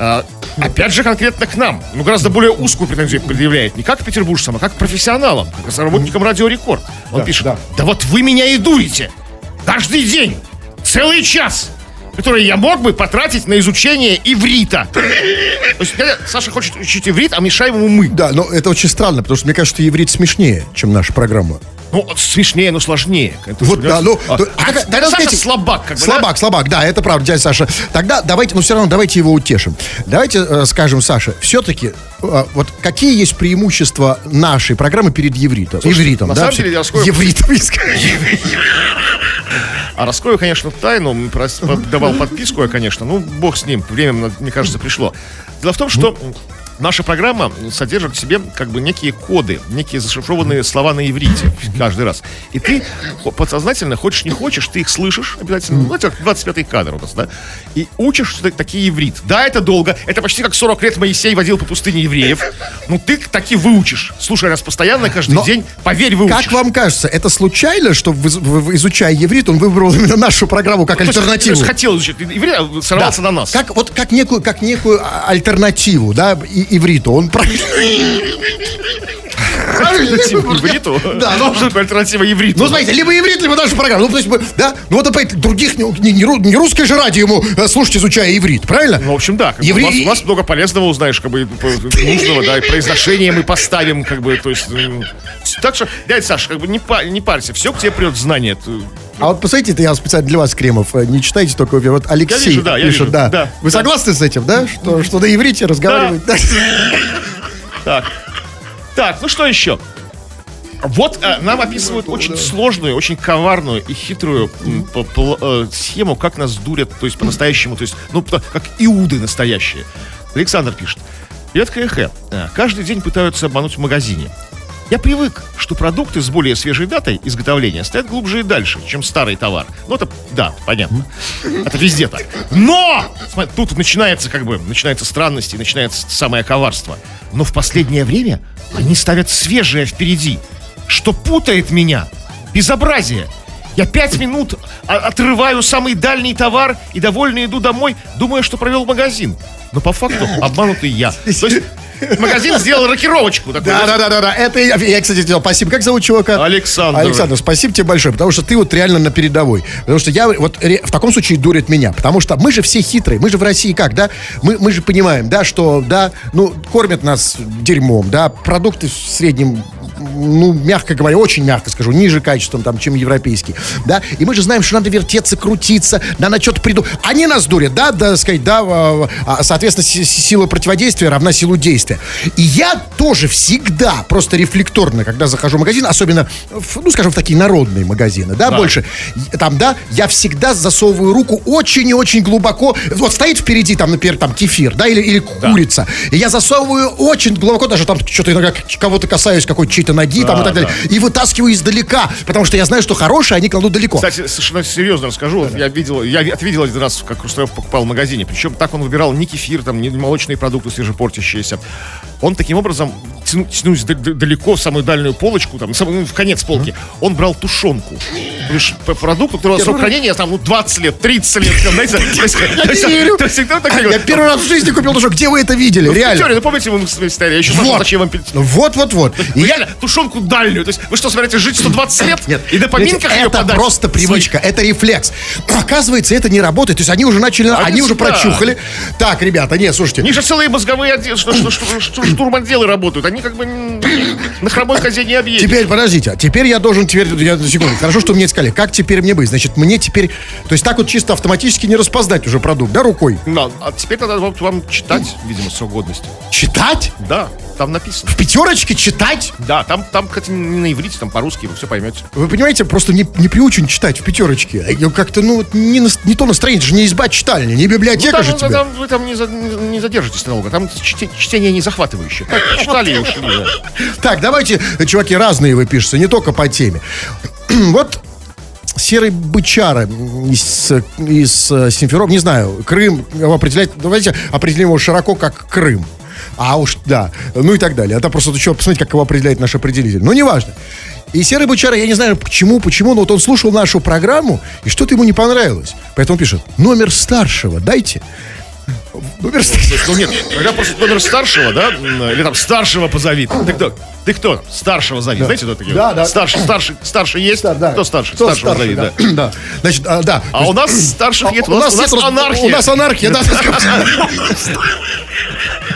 А, опять же, конкретно к нам. Ну, гораздо более узкую претензию предъявляет. Не как петербуржцам, а как профессионалам, как работникам Радио Рекорд. Он Да, пишет, да. да вот вы меня и дурите. Каждый день. Целый час. Который я мог бы потратить на изучение иврита. То есть, Саша хочет учить иврит, а мешаем ему мы. Да, но это очень странно, потому что мне кажется, что иврит смешнее, чем наша программа. Ну, смешнее, но сложнее. Это Вот, да, ну, а, то- а тогда- дядя тогда Саша скажите- слабак, как бы, Слабак, слабак, да, это правда, дядя Саша. Тогда давайте, ну все равно давайте его утешим. Давайте э, скажем, Саша, все-таки э, вот какие есть преимущества нашей программы перед евритом? Ивритом, на да, самом деле, я раскрою- Евритом, скажу. А раскрою, конечно, тайну. Давал подписку я, конечно. Ну, бог с ним. Время, мне кажется, пришло. Дело в том, что наша программа содержит в себе как бы некие коды, некие зашифрованные слова на иврите каждый раз. И ты подсознательно, хочешь не хочешь, ты их слышишь обязательно. Ну, это 25-й кадр у нас, да? И учишь что такие иврит. Да, это долго. Это почти как 40 лет Моисей водил по пустыне евреев. Ну, ты таки выучишь. Слушай нас постоянно, каждый Но день. Поверь, выучишь. Как вам кажется, это случайно, что изучая еврит, он выбрал именно нашу программу как есть- альтернативу? то есть хотел изучить иврит, а сорвался на нас. Как, вот, как, некую, как некую а, альтернативу, да, и, ивриту. Он про- Альтернатива ивриту? Да, ну- Что такое альтернатива ивриту? Ну, смотрите, либо иврит, либо наша программа. Ну, то есть, да, ну вот опять других, не, не, не ру- не русское же радио ему э, слушать, изучая иврит, правильно? Ну, в общем, да. Евре- у, нас много полезного узнаешь, как бы нужного, да, и произношение мы поставим, как бы, то есть. Так что, дядя Саша, как бы не, не парься, все к тебе придет знание. А вот посмотрите, это я специально для вас, Кремов, э, не читайте только вот Алексей вижу, да, я пишет, вижу, да. да, Вы да. согласны с этим, да? Что, что на иврите разговаривать? да? Так. Так, ну что еще? Вот э, нам описывают очень сложную, очень коварную и хитрую э, схему, как нас дурят, то есть по-настоящему, то есть, ну, как иуды настоящие. Александр пишет. Привет, КХ. Э, Каждый день пытаются обмануть в магазине. Я привык, что продукты с более свежей датой изготовления стоят глубже и дальше, чем старый товар. Ну, это, да, понятно. Это везде так. Но! Смотри, тут начинается, как бы, начинается странности, начинается самое коварство. Но в последнее время они ставят свежее впереди, что путает меня. Безобразие. Я пять минут а- отрываю самый дальний товар и довольно иду домой, думая, что провел магазин. Но по факту обманутый я. То есть магазин сделал рокировочку. Да, да, да, да, да. Это я, я, кстати, сделал. Спасибо. Как зовут чувака? Александр. Александр, спасибо тебе большое, потому что ты вот реально на передовой. Потому что я вот ре- в таком случае дурит меня. Потому что мы же все хитрые. Мы же в России как, да? Мы, мы же понимаем, да, что, да, ну, кормят нас дерьмом, да, продукты в среднем ну, мягко говоря, очень мягко скажу, ниже качеством, там, чем европейский, да, и мы же знаем, что надо вертеться, крутиться, надо что-то придумать. Они нас дурят, да, да, сказать, да, а, а, соответственно, си- си- сила противодействия равна силу действия. И я тоже всегда, просто рефлекторно, когда захожу в магазин, особенно, в, ну, скажем, в такие народные магазины, да, больше, и- там, да, я всегда засовываю руку очень и очень глубоко, вот стоит впереди, там, например, там, кефир, да, или, или курица, и я засовываю очень глубоко, даже там что-то иногда кого-то касаюсь, какой-то чьей-то ноги, там, и так далее, и вытаскиваю издалека, потому что я знаю, что хорошие они кладут далеко. Кстати, совершенно серьезно расскажу. Вот Я видел, я ви- отвидел один раз, как Хрусталев покупал в магазине. Причем так он выбирал не кефир, там, не молочные продукты свежепортящиеся. Он таким образом, тяну- тянусь далеко, в самую дальнюю полочку, там, сам- ну, в конец полки, он брал тушенку. Продукту, у которого срок хранения там, ну, 20 лет, 30 лет. там, знаете, верю. Я первый раз в жизни купил тушенку. Где вы это видели? В Реально. Ну помните, мы стояли, я еще Вот. зачем вам? Вот, вот, вот. Реально тушенку дальнюю. То есть вы что, собираетесь жить 120 лет? Нет, И на поминках это просто привычка, это рефлекс. Оказывается, это не работает. То есть они уже начали, Они уже прочухали. Так, ребята, нет, слушайте. У них же целые мозговые штурмотделы работают. Они как бы на хромой козе не объедешь. Теперь, подождите, а теперь я должен, теперь, я, секунду, хорошо, что мне сказали, как теперь мне быть? Значит, мне теперь, то есть так вот чисто автоматически не распознать уже продукт, да, рукой? Да, а теперь надо вам, вам читать, видимо, срок годности. Читать? Да, там написано. В пятерочке читать? Да, там, там, кстати, не на иврите, там по-русски, вы все поймете. Вы понимаете, просто не, не приучен читать в пятерочке. Я Как-то, ну, не, не то настроение, это же не изба читальни, не библиотека Ну, там, же тебе. там вы там не, за- не- задержитесь долго. Там чте- чтение не захватывающее. Так, читали и ушли. Так, давайте, чуваки, разные вы пишете, не только по теме. вот серый бычара из, из э, Симферополя, не знаю, Крым его определять, давайте определим его широко как Крым. А уж, да, ну и так далее. Это просто еще посмотрите, как его определяет наш определитель. Ну, неважно. И Серый Бычара, я не знаю почему, почему, но вот он слушал нашу программу, и что-то ему не понравилось. Поэтому пишет, номер старшего дайте. Номер старшего. Ну нет, когда просто номер старшего, да, или там старшего позови. Ты кто? Ты кто? Старшего зови. Знаете, кто такие? Да, да. Старший, старший, старший есть? Да, да. Кто старший? Кто старшего старший, зови, да. да. да. Значит, а, да. А у нас старших нет, у нас, у нас анархия. У нас анархия, да.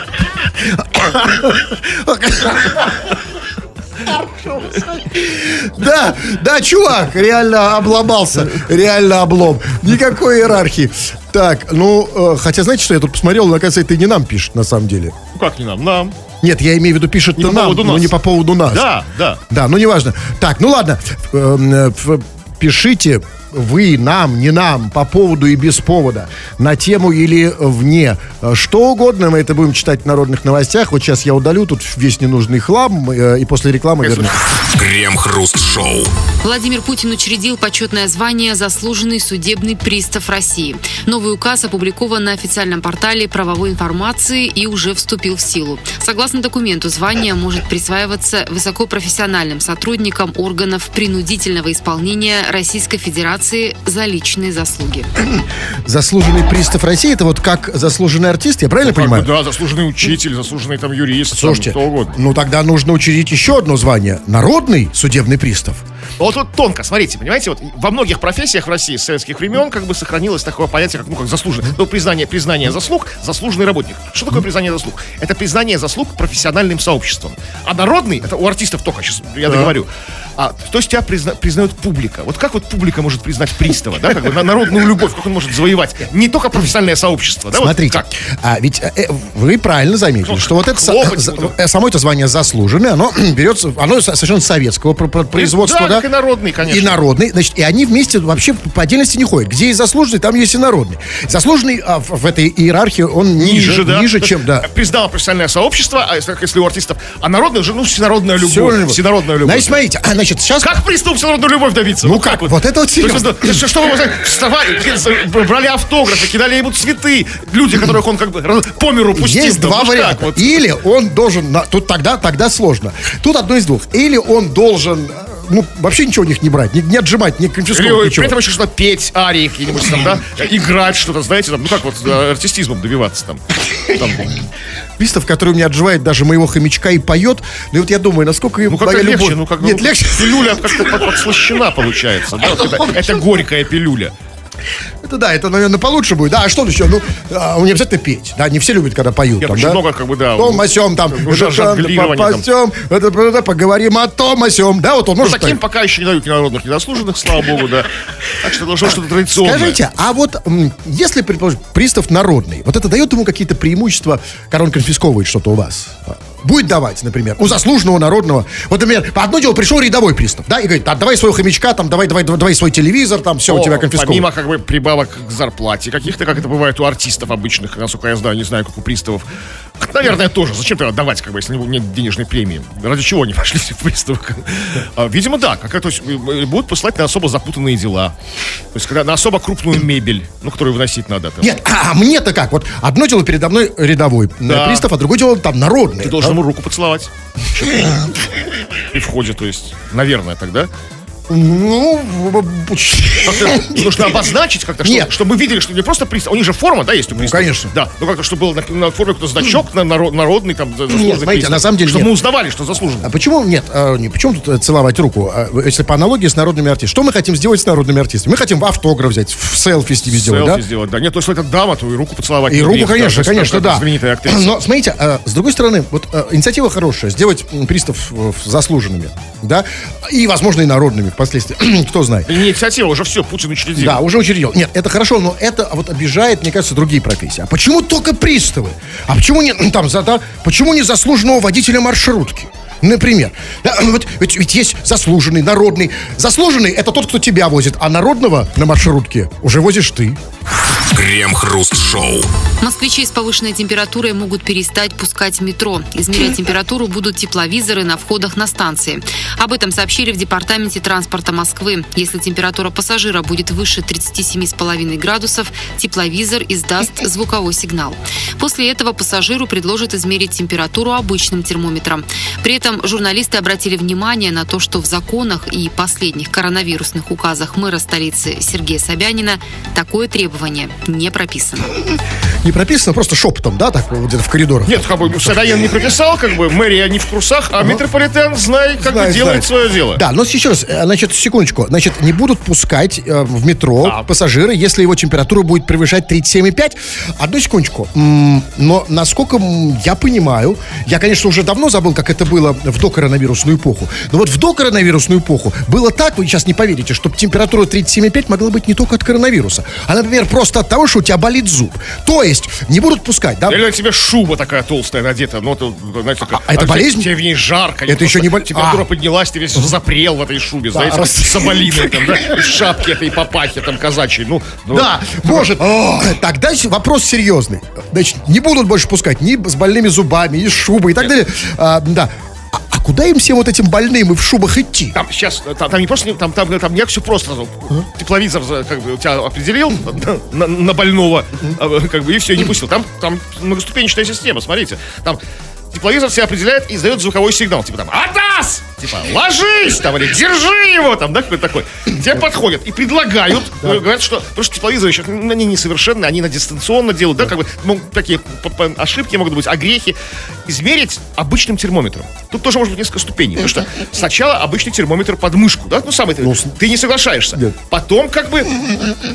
Да, да, чувак, реально обломался, реально облом. Никакой иерархии. Так, ну, э, хотя, знаете, что я тут посмотрел, оказывается, это и не нам пишет, на самом деле. Ну как не нам? Нам. Нет, я имею в виду, пишет Не нам, но не по поводу нас. Да, да. Да, ну неважно. Так, ну ладно. Эм, э, Пишите вы нам, не нам, по поводу и без повода, на тему или вне. Э, Что угодно, мы это будем читать в народных новостях. Вот сейчас я удалю тут весь ненужный хлам, э, и после рекламы вернусь. Крем-хруст-шоу. Владимир Путин учредил почетное звание «Заслуженный судебный пристав России». Новый указ опубликован на официальном портале правовой информации и уже вступил в силу. Согласно документу, звание может присваиваться высокопрофессиональным сотрудникам органов принудительного исполнения Российской Федерации номинации «За личные заслуги». Заслуженный пристав России, это вот как заслуженный артист, я правильно Как бы, понимаю? да, заслуженный учитель, заслуженный там юрист, Слушайте, там, кто угодно. ну тогда нужно учредить еще одно звание. Народный судебный пристав. Вот тут тонко, смотрите, понимаете, вот во многих профессиях в России с советских времен как бы сохранилось такое понятие, как, ну, как заслуженный. Ну, признание, признание заслуг, заслуженный работник. Что такое признание заслуг? Это признание заслуг профессиональным сообществом. А народный, это у артистов только, сейчас я договорю. А, то есть тебя призна- признает публика. Вот как вот публика может признать пристава, да, как бы на народную любовь, как он может завоевать? Не только профессиональное сообщество, да, вот Смотрите, как? а ведь э, э, вы правильно заметили, Ну, что вот это со- за- э, само это звание заслуженное, оно берется, оно со- совершенно советского про- про- производства, да, да? и народный, конечно. И народный, значит, и они вместе вообще по отдельности не ходят. Где есть заслуженный, там есть и народный. Заслуженный а, в, в этой иерархии он ниже, да. ниже, чем, да. Признало профессиональное сообщество, а если, если у артистов, а народное уже, ну, всенародная любовь. Всё, Всенародная любовь. Значит, смотрите, а, значит, сейчас... Как приступ всенародную любовь добиться? Ну как? Вот это вот То есть, серьезно. это- что, что вы вставали, брали автографы, кидали ему цветы, люди, которых он как бы по миру пустил. Есть два варианта. вот? Или он должен... Тут тогда, тогда сложно. Тут одно из двух. Или он должен... Ну, вообще ничего у них не брать, не, не отжимать, не конфисковать, при ничего. этом еще что-то петь, арии какие-нибудь там, да, играть что-то, знаете, там, ну как вот э, артистизмом добиваться там. Там, Пристав, который у меня отживает даже моего хомячка и поет. Ну и вот я думаю, насколько Ну как-то моя легче, любовь... ну как Нет, ну, легче. Пилюля как-то под- подслащена получается. да, вот это, это горькая пилюля. Это да, это, наверное, получше будет. Да, а что еще? Ну, а, не обязательно петь. Да, не все любят, когда поют. Нет, там, да? много, как бы, да, Том о сём, там. ну, жа- это, это, поговорим о том о сём. Да, вот он Ну, может таким так. пока еще не дают народных, ни заслуженных, слава богу, да. Так что должно что-то традиционное. Скажите, а вот если, предположим, пристав народный, вот это дает ему какие-то преимущества, когда он конфисковывает что-то у вас? Будет давать, например, у заслуженного народного. Вот, например, по одно дело пришел рядовой пристав, да, и говорит, отдавай своего хомячка, там, давай, давай, давай свой телевизор, там, все, у О, тебя конфисковано. Помимо как бы прибавок к зарплате каких-то, как это бывает у артистов обычных, насколько я знаю, не знаю, как у приставов. Наверное, тоже. Зачем тогда давать, как бы, если нет денежной премии? Ради чего они пошли в приставы? А, Видимо, да. Как, то есть э, будут посылать на особо запутанные дела. То есть, когда на особо крупную мебель, ну, которую выносить надо. Там. Нет, а, а мне-то как? Вот одно дело передо мной рядовой э, Да. пристав, а другое дело там народный. Ты должен ему руку поцеловать. И входит, то есть, наверное, тогда. Ну, нужно обозначить как-то, Нет. чтобы, чтобы мы видели, что не просто пристав. У них же форма, да, есть у приставов? конечно. Да, ну как-то, чтобы был на, на форме какой-то значок на, наро- народный, там, заслуженный смотрите, пристав. на самом деле Чтобы нет. мы узнавали, что заслуженно. А почему нет? а, не, почему тут э, целовать руку? А, если по аналогии с народными артистами. Что мы хотим сделать с народными артистами? Мы хотим автограф взять, в селфи с ними сделать, Селфи да? сделать, да. Нет, то есть это дама, то и руку поцеловать. И руку, грех, конечно, да, конечно, да. Знаменитая актриса. Но смотрите, э, с другой стороны, вот э, инициатива хорошая, сделать пристав э, заслуженными, да, и, возможно, и народными впоследствии, кто знает. Инициатива уже все, Путин учредил. Да, уже учредил. Нет, это хорошо, но это вот обижает, мне кажется, другие профессии. А почему только приставы? А почему не там за да, почему не заслуженного водителя маршрутки? Например, да, вот, ведь, ведь есть заслуженный, народный. Заслуженный это тот, кто тебя возит, а народного на маршрутке уже возишь ты. Крем-хруст-шоу. Москвичей с повышенной температурой могут перестать пускать в метро. Измерять температуру будут тепловизоры на входах на станции. Об этом сообщили в Департаменте транспорта Москвы. Если температура пассажира будет выше 37,5 градусов, тепловизор издаст звуковой сигнал. После этого пассажиру предложат измерить температуру обычным термометром. При этом журналисты обратили внимание на то, что в законах и последних коронавирусных указах мэра столицы Сергея Собянина такое требование не прописано. Не прописано, просто шепотом, да, так вот где-то в коридорах. Нет, как бы Собянин не прописал, как бы мэрия не в курсах, а метрополитен, знай, как Знает, бы делает знает. свое дело. Да, но еще раз, э, значит, секундочку. Значит, не будут пускать э, в метро Да. пассажиры, если его температура будет превышать 37,5. Одну секундочку. Но, насколько я понимаю, я, конечно, уже давно забыл, как это было в докоронавирусную эпоху. Но вот в докоронавирусную эпоху было так, вы сейчас не поверите, что температура 37,5 могла быть не только от коронавируса, а, например, просто от того, что у тебя болит зуб. То есть, не будут пускать, да? Или на тебе шуба такая толстая надета, ну, то, знаете, как, а это тебе- болезнь? Тебе в ней жарко. Это еще не боль- Температура А. поднялась, ты весь запрел в этой шубе, знаете, раз- соболиной там, да, и в шапке этой папахи там казачьей, ну, ну, Да, может. Тогда вопрос серьезный. Значит, не будут больше пускать ни с больными зубами, ни с шубой и так далее. А, да. А, а куда им всем вот этим больным и в шубах идти? Там сейчас, там, там не просто, там, там, там не все просто. сразу. Тепловизор как бы, тебя определил на, на больного, а, как бы, и все, и не пустил. Там, там многоступенчатая система, смотрите. Там тепловизор себя определяет и издает звуковой сигнал. Типа там «Атас! типа, ложись там, или держи его там, да, какой-то такой. Тебе подходят и предлагают, э, говорят, что, потому что тепловизоры еще, ну, они несовершенны, они на дистанционно делают, да, как бы, ну, такие ошибки могут быть, огрехи. Измерить обычным термометром. Тут тоже может быть несколько ступеней, потому что сначала обычный термометр под мышку, да, ну, самый, ты, ты не соглашаешься. Нет. Потом, как бы,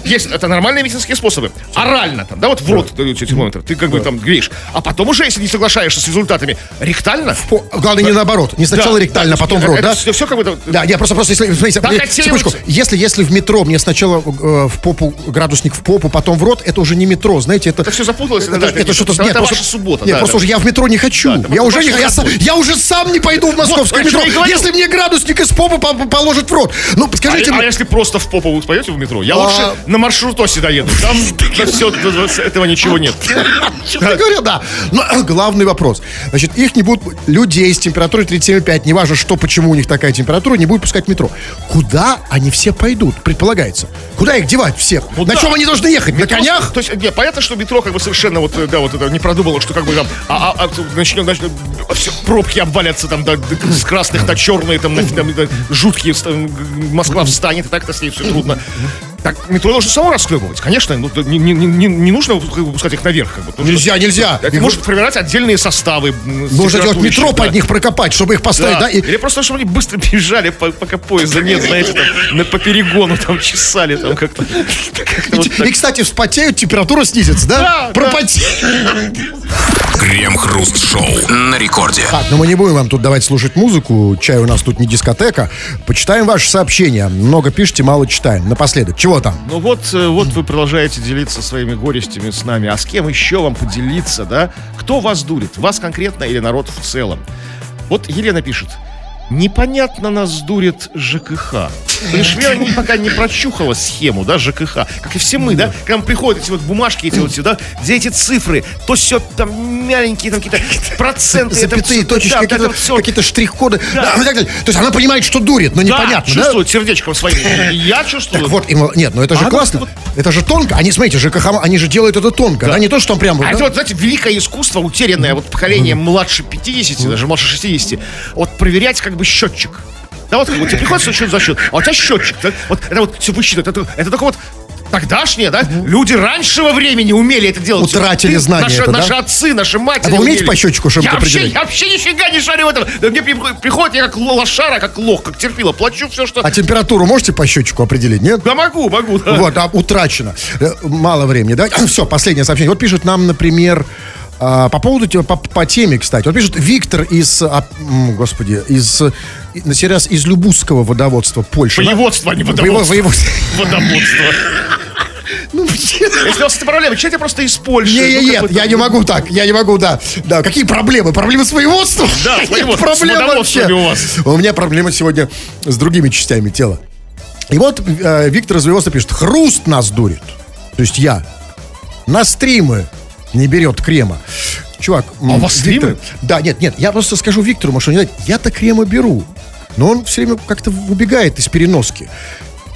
есть, это нормальные медицинские способы. Орально там, да, вот в рот дают термометр, ты как бы там греешь. А потом уже, если не соглашаешься с результатами, ректально, По- Главное, не наоборот. Не сначала Да, ректально, а да, потом в это- рот, да? это все, как бы, Да, я просто, просто, если, смотрите, хотели секундочку, если, если в метро мне сначала э, в попу, градусник в попу, потом в рот, это уже не метро, знаете, это... Это всё запуталось, Это, да, это это- что-то... это нет, просто- ваша суббота, Нет, да, просто да. уже я в метро не хочу. Да, это я уже не... Я, сам- я уже сам не пойду в московское Вот, метро, если мне градусник из попы по- по- положат в рот. Ну, скажите а, мне... а если просто в попу вы пойдете в метро? Я А- лучше на маршрутосе доеду. Там все, этого ничего нет. Честно говоря, да. Но э, главный вопрос. Значит, их не будут... Людей с температурой 37,5, неважно что, почему у них такая температура, не будут пускать в метро. Куда они все пойдут, предполагается? Куда их девать всех? На да. чем они должны ехать? На конях? То есть, не, понятно, что метро как бы совершенно вот, э, да, вот это не продумало, что как бы там, а, а, а, начнет, начнет, все, пробки обвалятся там да, с красных на черные, там, на- там, да, жуткие, Москва встанет, и так-то с ней все трудно. Так, метро должно само расхлебывать, конечно, ну, не, не, не, не нужно как бы, пускать их наверх. Как бы, потому что Нельзя, нельзя. Это может формировать отдельные составы. м, с Нужно делать метро да. под них прокопать, чтобы их поставить, да? Да. и- Или просто, чтобы они быстро бежали, по- пока поезда нет, знаете, там, на, по перегону там чесали, там как-то. вот. И, кстати, вспотеют, температура снизится, да? Пропотеют. Крем-хруст-шоу на рекорде. Так, но мы не будем вам тут давать слушать музыку. Чай у нас тут не дискотека. Почитаем ваши сообщения. Много пишите, мало читаем. Напоследок, чего там? Ну вот, э, вот вы продолжаете делиться своими горестями с нами. А с кем еще вам поделиться, да? Кто вас дурит? Вас конкретно или народ в целом? Вот Елена пишет. Непонятно нас дурит ЖКХ. Не- пока не прочухала схему, да, ЖКХ. Как и все мы, да? К нам приходят эти вот бумажки, эти вот сюда, где эти цифры, то все там маленькие, там какие-то проценты. Запятые, точечки, да, какие-то, всё. какие-то штрих-коды. Да. Да, далее. То есть она понимает, что дурит, но непонятно, да? чувствует сердечком своим. Я чувствую. Так вот, нет, ну это же ну, классно. Это же тонко. Они, смотрите, ЖКХ, они же делают это тонко. Да, не то, что там прям... А это вот, знаете, великое искусство, утерянное вот поколение младше 50, даже младше 60, вот проверять как бы счетчик. Да, вот как бы тебе приходится счет за счет, а у тебя счетчик. да, вот это вот все высчитывает. Это, это только вот тогдашние, да, люди раньшего времени умели это делать. Утратили Ты, знания Наши, это, да? наши отцы, наши матери А вы умеете умели. по счетчику что-нибудь я вообще, определять? я вообще нифига не шарю в этом. Да мне при- приходит, я как лошара, как лох, как терпила, плачу все, что... А температуру можете по счетчику определить, нет? Да могу, могу, да. Вот, а утрачено. Э, Мало времени, да? Все, последнее сообщение. Вот пишет нам, например, а, по поводу, по, по теме, кстати. Вот пишет Виктор из, а, господи, из, на сей раз из Любузского водоводства Польши. Воеводство, а не Воево- водоводство. воеводство. Водоводство. Ну, Если у вас это проблема, читайте просто из Польши. Не, Ну, нет, бы я не могу так, я не могу, да. Да, какие проблемы? Проблемы с воеводством? Да, с Нет воеводством, с проблем водоводствами вообще. у вас. У меня проблемы сегодня с другими частями тела. И вот э, Виктор из воеводства пишет, хруст нас дурит. То есть я на стримы не берет крема. Чувак, А у вас Виктор- стримы? Да, нет, нет, я просто скажу Виктору, может, он не знает, я-то крема беру. Но он все время как-то убегает из переноски.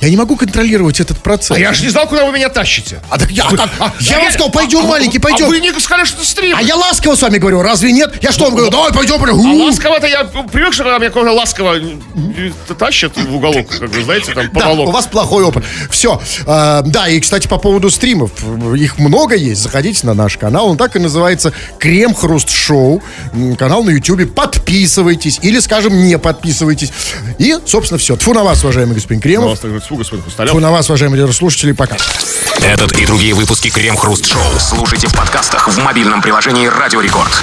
Я не могу контролировать этот процесс. А я же не знал, куда вы меня тащите. А так я, как- А, я вам сказал, пойдем, а, маленький, а пойдем. вы не сказали, что это стрим. А я ласково с вами говорю, разве нет? Я что вам говорю, давай пойдем, пойдем. А ласково-то я привык, что меня кого-то ласково тащат в уголок, как вы знаете, там, Да, поволок. у вас плохой опыт. Все. да, и, кстати, по поводу стримов. Их много есть. Заходите на наш канал. Он так и называется Крем Хруст Шоу. Канал на Ютубе. Подписывайтесь. Или, скажем, не подписывайтесь. И, собственно, все. Тфу на вас, уважаемый господин Кремов. Фу, господин Хрусталев. на вас, уважаемые радиослушатели. Пока. Этот и другие выпуски Крем-хруст-шоу слушайте в подкастах в мобильном приложении «Радио Рекорд».